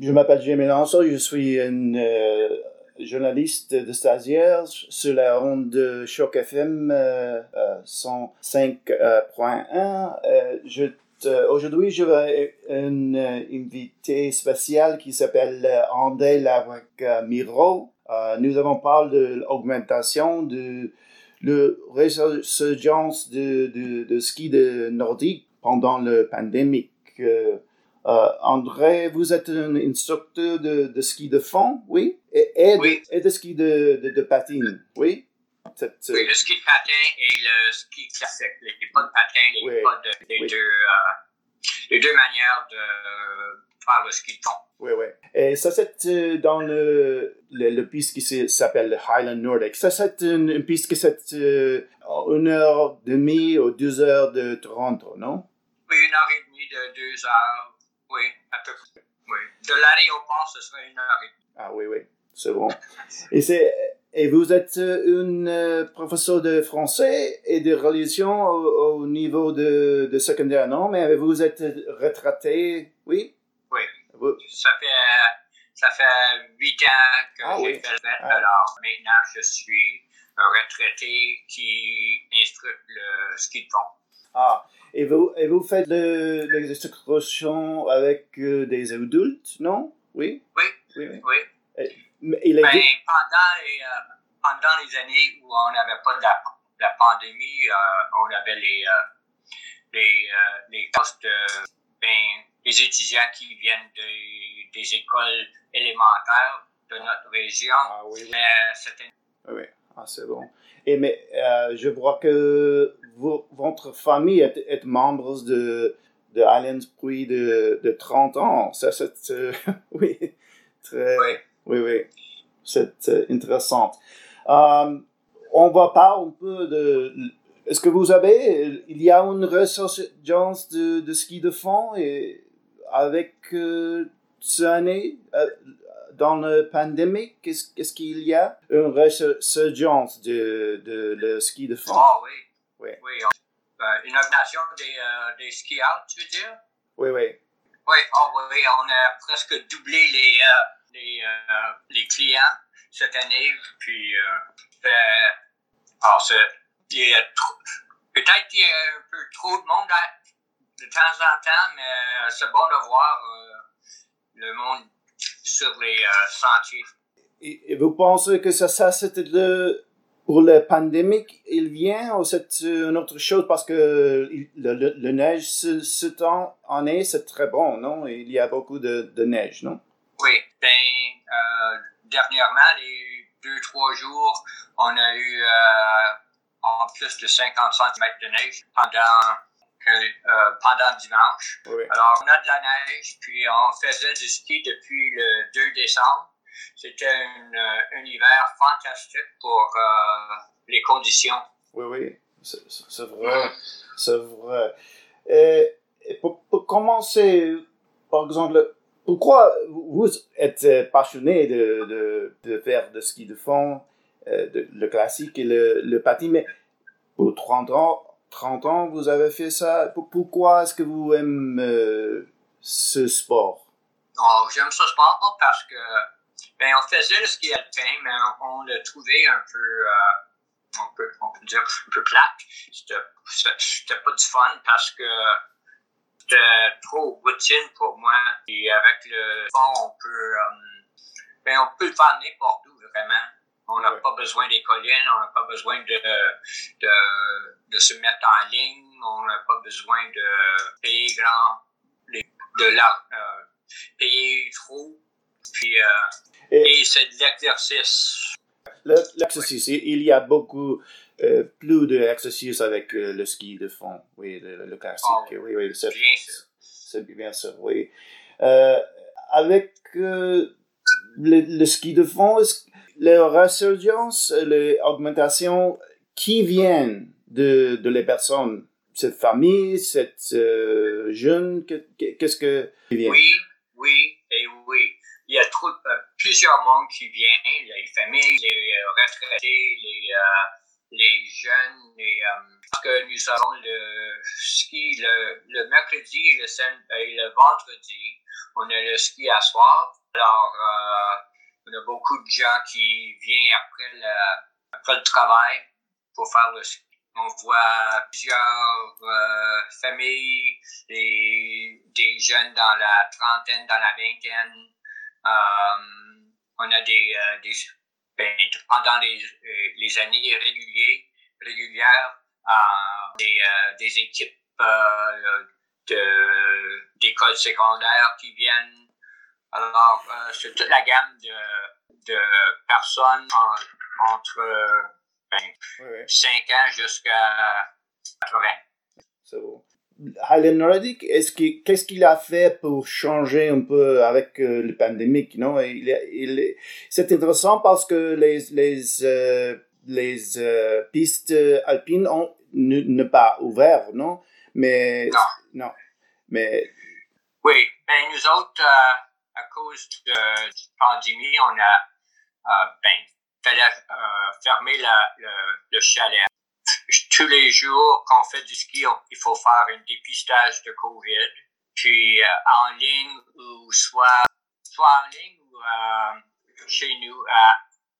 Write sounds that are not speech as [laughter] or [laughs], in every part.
Je m'appelle Jimmy Lanceau, je suis un euh, journaliste de stagiaire sur la ronde de Choc FM euh, 105.1. je Aujourd'hui, je vais un invité spécial qui s'appelle André Lavac Miro. nous avons parlé de l'augmentation de la résurgence de, de, de ski de nordique pendant la pandémie. Euh, André, vous êtes un instructeur de, de ski de fond, oui? Et, et, oui. De, et de ski de, de, de patine, oui? Oui, le ski de patin et le ski classique. Les pas de patin, les Oui. pas de, les, Oui. deux, euh, les deux manières de faire le ski de fond. Oui, oui. Et ça, c'est euh, dans le, le, le piste qui s'appelle le Highland Nordic. Ça, c'est une, une piste qui c'est euh, une heure et demie ou deux heures de Toronto, non? Oui, une heure et demie de deux heures. À peu près. Oui. De l'aéroport, ce serait une heure et demie. Ah oui, oui, c'est bon. Et, c'est, et vous êtes euh, une euh, professeur de français et de religion au, au niveau de, de secondaire, non? Mais vous êtes retraité, oui? Oui. Vous- Ça fait, ça fait huit ans que Ah j'ai oui. fait le. Ah. Alors maintenant, je suis un retraité qui instruit le ski de fond. Ah, et vous, et vous faites le, les excursions avec euh, des adultes, non? Oui? Oui. Oui, oui. Oui. Mais il est Ben, pendant, les, euh, pendant les années où on n'avait pas de la, la pandémie, euh, on avait les, euh, les, euh, les classes de, ben, les étudiants qui viennent des- des écoles élémentaires de notre région. Ah oui, oui. Mais ah, c'est bon. Et mais euh, je vois que vo- votre famille est, est membre de, de Puy de, de 30 ans. Ça, c'est... euh, [laughs] oui, très... Oui. Oui, oui. C'est euh, intéressant. On va parler un peu de... Est-ce que vous avez... Il y a une résurgence de, de ski de fond et avec euh, cette année, euh, dans la pandémie, qu'est-ce qu'il y a? Une résurgence de, de le ski de fond. Ah oui. Oui. Oui. on- euh, une augmentation des, euh, des ski-out, tu veux dire? Oui, oui. Oui, ah oui, on a presque doublé les, euh, les, euh, les clients cette année. Puis, alors, c'est- il y a trop- peut-être qu'il y a un peu trop de monde à- de temps en temps, mais c'est bon de voir le monde sur les sentiers. Et, vous pensez que ça, ça c'était le pour la pandémie, il vient ou c'est une autre chose parce que le, le, le neige ce, ce temps en est c'est très bon, non? Il y a beaucoup de, de neige, non? Oui, ben, euh, dernièrement, les deux, trois jours, on a eu euh, en plus de 50 cm de neige pendant, euh, pendant dimanche. Oui. Alors, on a de la neige, puis on faisait du ski depuis le 2 décembre. C'était euh, un hiver fantastique pour euh, les conditions. Oui, oui, c'est vrai, c'est vrai. Et, et pour, pour commencer, par exemple, pourquoi vous êtes passionné de, de, de faire de ski de fond, de- le classique et le, le patin, mais pour 30 ans, 30 ans, vous avez fait ça. Pour- Pourquoi est-ce que vous aimez euh, ce sport? Oh, J'aime ce sport parce que ben, on faisait le ski alpin, mais on, on l'a trouvé un peu, euh, on, peut, on peut dire, un peu plate. C'était pas du fun parce que c'était trop routine pour moi. Et avec le fond, on peut, euh, ben, on peut le faire n'importe où, vraiment. On n'a Ouais. pas besoin des collines, on n'a pas besoin de, de, de se mettre en ligne, on n'a pas besoin de payer grand, de la, euh, payer trop. Puis, euh, Et- et c'est de l'exercice. Le- L'exercice, il y a beaucoup euh, plus d'exercices avec euh, le ski de fond, oui, le, le classique, Ah, oui, oui, c'est Bien sûr. c'est bien sûr, oui. Avec le, le ski de fond, est-ce les résurgences, les augmentations qui viennent de, de les personnes, cette famille, cette euh, jeune, que- que- qu'est-ce que vient? Oui, oui et oui. Il y a euh, plusieurs mondes qui viennent, les familles, les euh, retraités, les, les jeunes, les, parce que nous avons le ski le, le mercredi et le, et le vendredi. on a le ski à soir. Alors, on a beaucoup de gens qui viennent après le, après le travail pour faire le ski. On voit plusieurs euh, familles, des, des, jeunes dans la trentaine, dans la vingtaine. Euh, on a des, euh, ben, pendant les, les années régulières, régulières des, des équipes d'écoles secondaires qui viennent. Alors, c'est toute la gamme de, de personnes entre 5 ans jusqu'à 80. C'est bon. Alan Roddick, qu'est-ce qu'il a fait pour changer un peu avec euh, le pandémie non? Il, il, C'est intéressant parce que les, les, euh, les euh, pistes alpines ont ne, pas ouvert, non? Mais non. non. Mais oui, ben nous autres, à cause de la pandémie, on a ben, fallait euh, fermer le, le, chalet. Tous les jours qu'on fait du ski, il faut faire un dépistage de COVID. Puis euh, en ligne ou soit, soit en ligne ou euh, chez nous,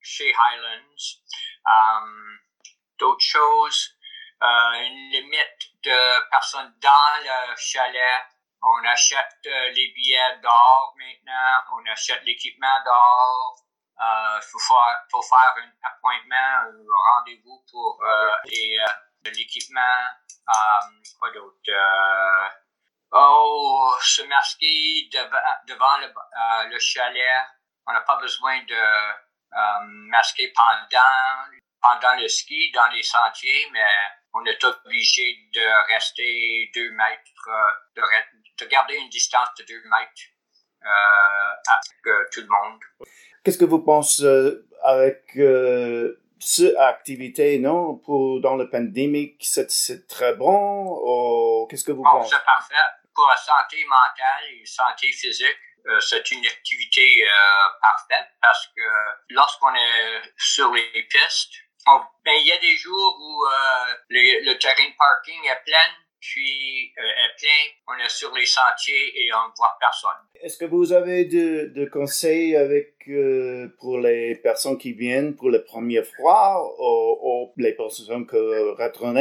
chez Highlands. D'autres choses, une limite de personnes dans le chalet. On achète les billets d'or maintenant, on achète l'équipement d'or, il euh, faut, faire, faut faire un appointment ou un rendez-vous pour euh, euh, l'équipement. quoi d'autre? oh, se masquer devant, le, le, chalet. On n'a pas besoin de masquer pendant, pendant le ski dans les sentiers, mais on est obligé de rester deux mètres, de, de garder une distance de deux mètres avec tout le monde. Qu'est-ce que vous pensez euh, avec euh, cette activité, non, pour, dans la pandémie, c'est très bon ou qu'est-ce que vous pensez? C'est parfait. Pour la santé mentale et la santé physique, euh, c'est une activité parfaite parce que lorsqu'on est sur les pistes, ben, il y a des jours où le terrain de parking est plein puis euh, plein, on est sur les sentiers et on ne voit personne. Est-ce que vous avez de, conseils avec euh, pour les personnes qui viennent pour le premier froid ou, les personnes qui retournent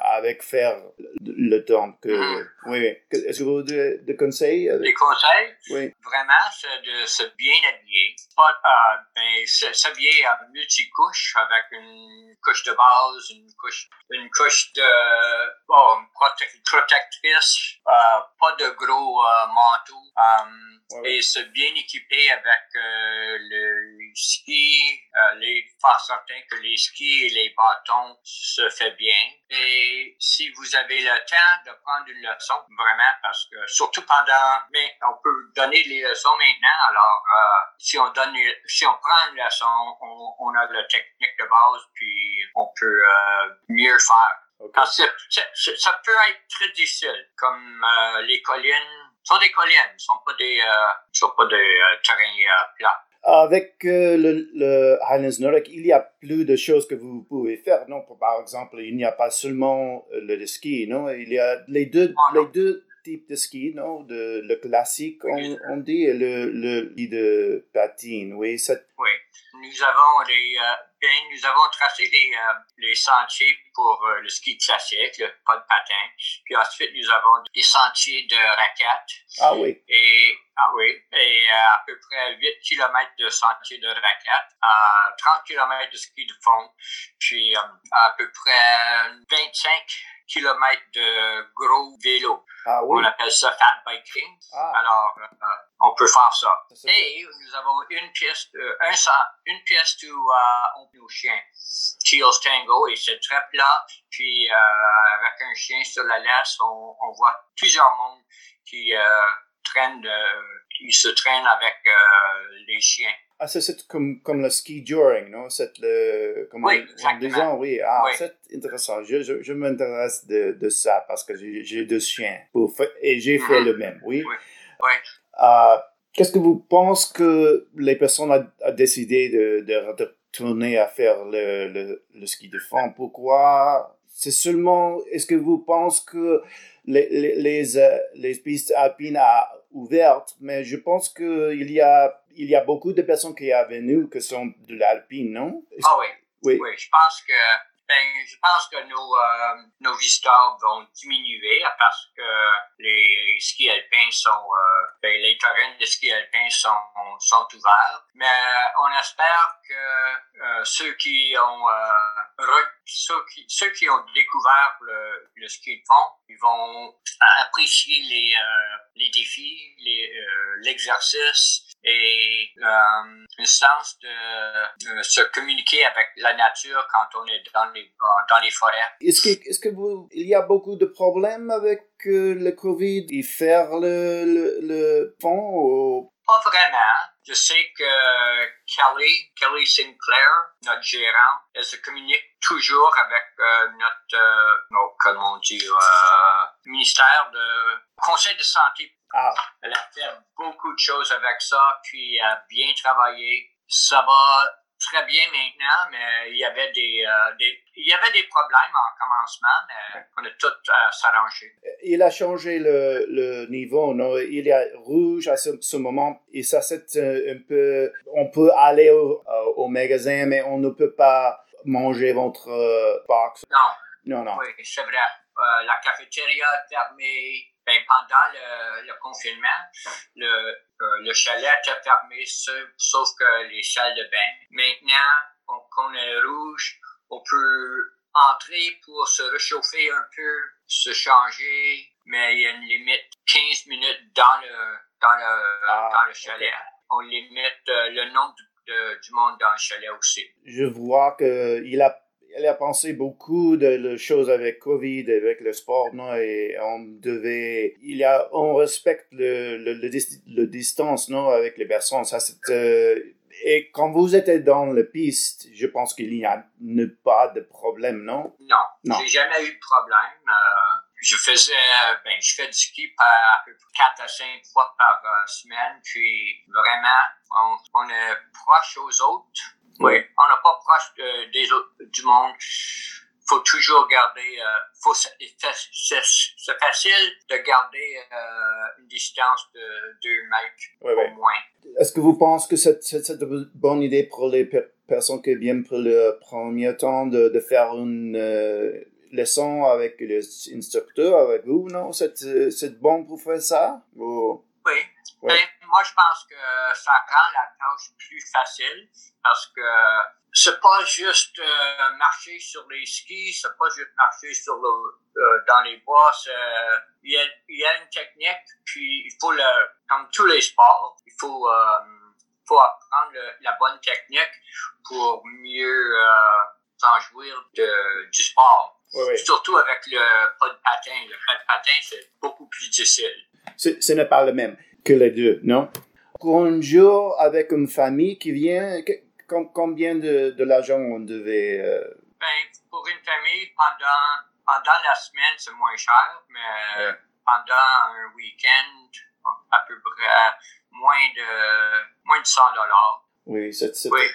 avec faire le temps que mm-hmm. oui, est-ce que vous avez des conseils Les conseils? Oui. vraiment c'est de se bien habiller pas euh, ben, s'habiller en multicouche avec une couche de base une couche une couche de bon, protectrice, euh, pas de gros euh, manteau, euh, et se bien équiper avec le ski, les faire certain que les skis et les bâtons se fait bien. Et si vous avez le temps de prendre une leçon, vraiment, parce que surtout pendant, mais on peut donner les leçons maintenant. Alors, si on donne, si on prend une leçon, on, on a la technique de base, puis on peut mieux faire. Ça peut être très difficile, comme euh, les collines sont des collines, ne sont pas des, euh, sont pas des euh, terrains plats. Avec le, le, Highlands Nordic, il y a plus de choses que vous pouvez faire, non? Par exemple, il n'y a pas seulement le, ski, non? Il y a les deux, ah, les deux types de ski, non? De, le classique, on, on dit, le, le ski de patine, oui. Oui. Nous avons les, nous avons tracé les, euh, les sentiers pour euh, le ski classique, le pas de patin. Puis ensuite, nous avons des sentiers de raquettes. Ah oui. Et, ah oui. Et euh, à peu près 8 km de sentiers de raquettes, 30 km de ski de fond, puis à peu près 25 km de gros vélos. Ah oui? On appelle ça fat biking. Ah. Alors, on peut faire ça. Et nous avons une pièce, un, une pièce où on nos chiens. Chills Tango, et c'est très plat. Puis euh, avec un chien sur la laisse, on, on voit plusieurs mondes qui euh, traînent, euh, qui se traînent avec les chiens. Ah, c'est comme, comme le ski during, non? C'est le, comme oui, exactement. oui. Ah, c'est intéressant. Je, je, je m'intéresse de, de, ça parce que j'ai deux chiens pour, et j'ai fait mm-hmm. le même, oui. Oui. oui. Qu'est-ce que vous pensez que les personnes ont, décidé de, de, tourner à faire le, le, le ski de fond? Pourquoi? C'est seulement, est-ce que vous pensez que les, les, les, euh, pistes alpines ont ouverte, mais je pense qu'il y a, il y a beaucoup de personnes qui sont venues qui sont de l'Alpine, non? Ah oui. oui. Oui, je pense que ben, je pense que nos, euh, nos visiteurs vont diminuer parce que les skis alpins sont, euh, ben, les terrains de ski alpins sont, sont ouverts. Mais on espère que euh, ceux qui ont ceux qui, ceux qui ont découvert le, le ski de fond, ils vont apprécier les, les défis, l'exercice et euh, une sens de, se communiquer avec la nature quand on est dans les, dans les forêts. Est-ce que, est-ce que vous, il y a beaucoup de problèmes avec euh, le Covid? Et faire le, le, le pont ou... Pas vraiment. Je sais que Kelly, Kelly Sinclair, notre gérant, elle se communique toujours avec euh, notre, euh, oh, comment dire, euh, ministère de conseil de santé ah. Elle a fait beaucoup de choses avec ça, puis a bien travaillé. Ça va très bien maintenant, mais il y avait des, euh, des il y avait des problèmes en commencement, mais on a tout euh, s'arrangé. Il a changé le, le, niveau, non? Il est rouge à ce, moment, et ça c'est un peu, on peut aller au, euh, au, magasin, mais on ne peut pas manger votre box. Non. Non, non. Oui, c'est vrai. La cafétéria est fermée, ben, pendant le, le confinement, le, euh, le chalet était fermé, sauf que les salles de bain. Maintenant, qu'on est rouge, on peut entrer pour se réchauffer un peu, se changer, mais il y a une limite 15 minutes dans le, dans le, ah, dans le chalet. On limite euh, le nombre de, du monde dans le chalet aussi. Je vois qu'il a elle a pensé beaucoup de, choses avec Covid, avec le sport, non, et on devait, il y a, on respecte le, le, le, distance, non, avec les personnes. Ça, c'est, euh, et quand vous êtes dans la piste, je pense qu'il n'y a pas de problème, non? Non, non. j'ai jamais eu de problème. Euh, je faisais, ben, je fais du ski par à peu près 4 à 5 fois par euh, semaine, puis vraiment, on, on est proche aux autres oui. On n'est pas proche des autres, du monde. faut toujours garder, euh, faut, c'est facile de garder euh, une distance de 2 mètres au moins. Est-ce que vous pensez que c'est, une bonne idée pour les personnes qui viennent pour le premier temps de, de faire une euh, leçon avec l'instructeur, avec vous, non? C'est, c'est bon pour faire ça? Oui. Ben, moi, je pense que ça rend la tâche plus facile parce que c'est pas juste euh, marcher sur les skis, c'est pas juste marcher sur le, euh, dans les bois. Il y, a, il y a une technique, puis il faut le, comme tous les sports, il faut, euh, faut apprendre la bonne technique pour mieux s'en jouir de, du sport. Surtout avec le pas de patin. Le pas de patin, c'est beaucoup plus difficile. Ce n'est pas le même que les deux, non? Pour un jour avec une famille qui vient, combien de, de l'argent on devait... Euh? Ben, pour une famille, pendant, pendant la semaine, c'est moins cher, mais pendant un week-end, à peu près moins de, moins de 100 dollars. Oui, c'est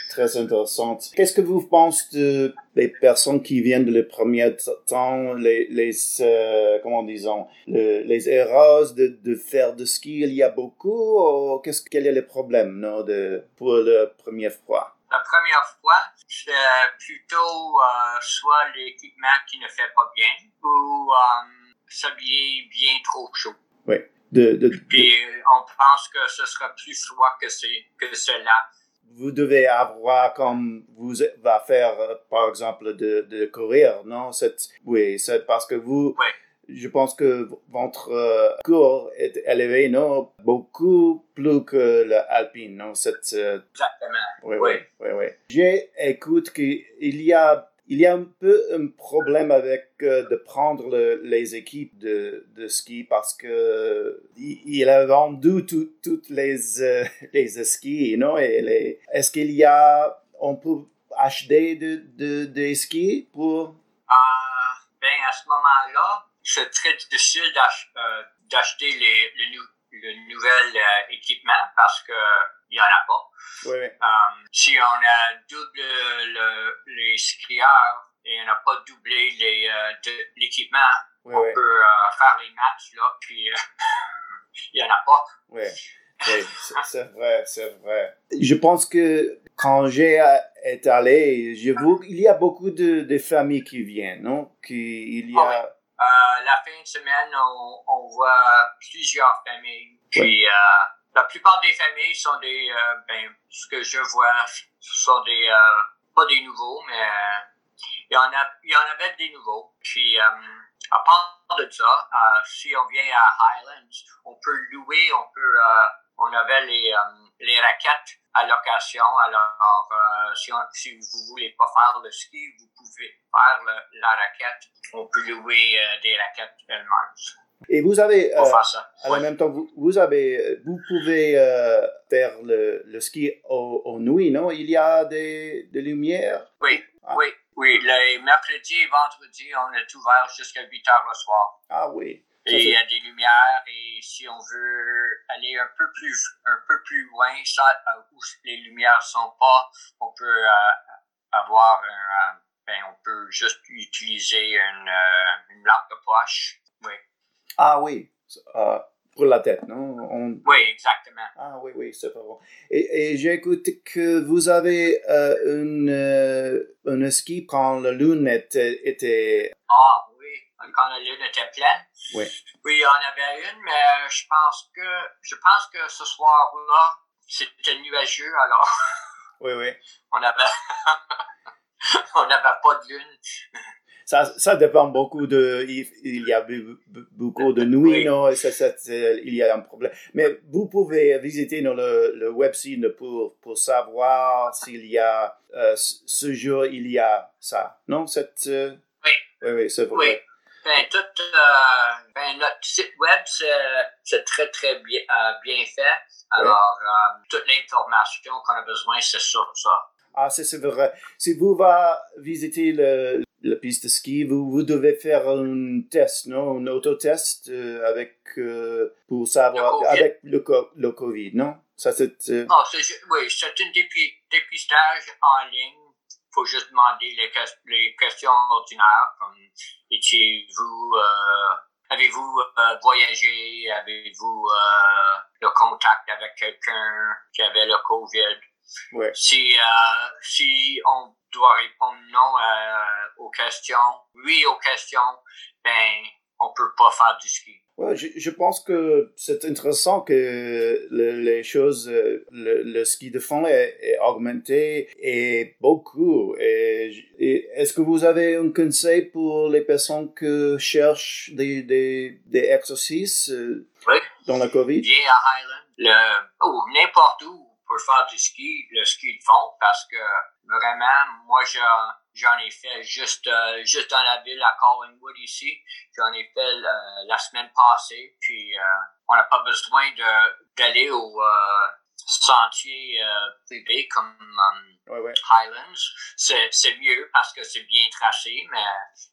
très intéressant. Qu'est-ce que vous pensez des personnes qui viennent de le premier temps, les, les euh, comment disons, les erreurs de, de faire de ski, il y a beaucoup, qu'est-ce quel est le problème, non, de, pour la première fois? La première fois, c'est plutôt euh, soit l'équipement qui ne fait pas bien ou euh, s'habiller bien trop chaud. Oui. De, de, Puis on pense que ce sera plus froid que, que cela vous devez avoir comme vous va faire euh, par exemple de, de courir non? C'est oui c'est parce que vous je pense que votre euh, cours est élevé non? Beaucoup plus que l'alpine non? C'est euh, exactement. Oui oui oui, oui. j'ai écoute qu'il y a il y a un peu un problème avec euh, de prendre les équipes de, de, ski parce que il, a vendu toutes les euh, [laughs] les skis, non Et est-ce qu'il y a on peut acheter de, de, des skis pour? Euh, ben à ce moment-là, c'est très difficile d'acheter les, le, nouvel équipement parce que il n'y en a pas. Oui, um, si on a double le, les skieurs et on n'a pas doublé les, euh, l'équipement, on peut euh, faire les matchs, là, puis [laughs] il n'y en a pas. Oui, oui c'est vrai, c'est vrai. Je pense que quand j'ai été allé, je vois il y a beaucoup de, de familles qui viennent, non? Qui, il y a... Euh, la fin de semaine, on, on voit plusieurs familles. Puis euh, la plupart des familles sont des, euh, ben, ce que je vois, sont des, pas des nouveaux, mais il y en a, il y en avait des nouveaux. Puis à part de ça, si on vient à Highlands, on peut louer, on peut, on avait les, les raquettes à location. Alors, euh, si, si, vous voulez pas faire le ski, vous pouvez faire le, la raquette. On peut louer euh, des raquettes elles-mêmes. Et vous avez, euh, en même temps, vous, vous, avez, vous pouvez euh, faire le, le, ski au, au, nuit, non? Il y a des, des lumières? Oui, ah. oui, oui. Les mercredis et vendredis, on est ouvert jusqu'à 8 heures le soir. Ah oui. Et il y a des lumières et si on veut aller un peu plus, un peu plus loin, ça, euh, où les lumières sont pas, on peut euh, avoir un, euh, ben, on peut juste utiliser une, une lampe de poche. Oui. Ah oui. pour la tête, non? Oui, exactement. Ah oui, oui, c'est pas bon. Et, et j'ai écouté que vous avez une, une ski quand la lune était... était... Ah quand la lune était pleine. Oui. Oui, il y en avait une, mais je pense que je pense que ce soir-là, c'était nuageux, alors. [laughs] Oui, oui. On avait [laughs] on n'avait pas de lune. Ça, ça dépend beaucoup de. Il, y a beaucoup de nuits, non? Ça, ça, il y a un problème. Mais vous pouvez visiter non, le, le website pour, pour savoir s'il y a. Euh, ce jour, il y a ça, non? Cette, euh, Oui. Oui, oui, c'est vrai. Oui. Ben, tout, euh, ben, notre site web, c'est très, très bien, euh, bien fait. Alors, euh, toute l'information qu'on a besoin, c'est sur ça. Ah, c'est vrai. Si vous va visiter le, la piste de ski, vous, vous devez faire un test, non? Un autotest avec, pour savoir, avec le, le COVID, non? Ça, c'est... Oh, oui, c'est un dépistage en ligne faut juste demander les, les questions ordinaires comme étiez-vous euh, avez-vous euh, voyagé? Avez-vous euh, le contact avec quelqu'un qui avait le Covid? Ouais. si si on doit répondre non aux questions oui aux questions ben on peut pas faire du ski Ouais, je, je, pense que c'est intéressant que le, les choses, le, le, ski de fond est, est augmenté et beaucoup. Et, et est-ce que vous avez un conseil pour les personnes qui cherchent des, des, des exercices euh, oui. dans la COVID? Viens à Highland, le, oh, n'importe où pour faire du ski, le ski de fond, parce que vraiment, moi, j'en ai fait juste, euh, juste dans la ville à Collingwood ici. J'en ai fait euh, la semaine passée. Puis, euh, on n'a pas besoin d'aller au sentier privé comme ouais, ouais. Highlands. C'est mieux parce que c'est bien tracé, mais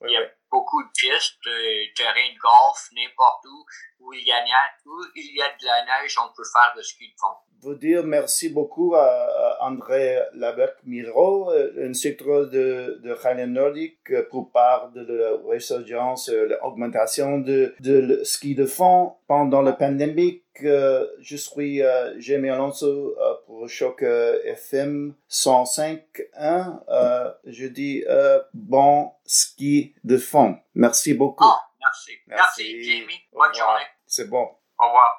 il y a beaucoup de pistes, de terrain de golf, n'importe où, où il, y a, où il y a de la neige, on peut faire le ski de fond vous dire merci beaucoup à, André Laberc-Miro, euh, instructeur de, de Highland Nordic, euh, pour part de la résurgence, euh, l'augmentation de, de ski de fond pendant la pandémie. Je suis Jamie Alonso pour Choc FM 105.1. Je dis bon ski de fond. Merci beaucoup. Oh, merci. Merci, merci Jamie. Bonne journée. C'est bon. Au revoir.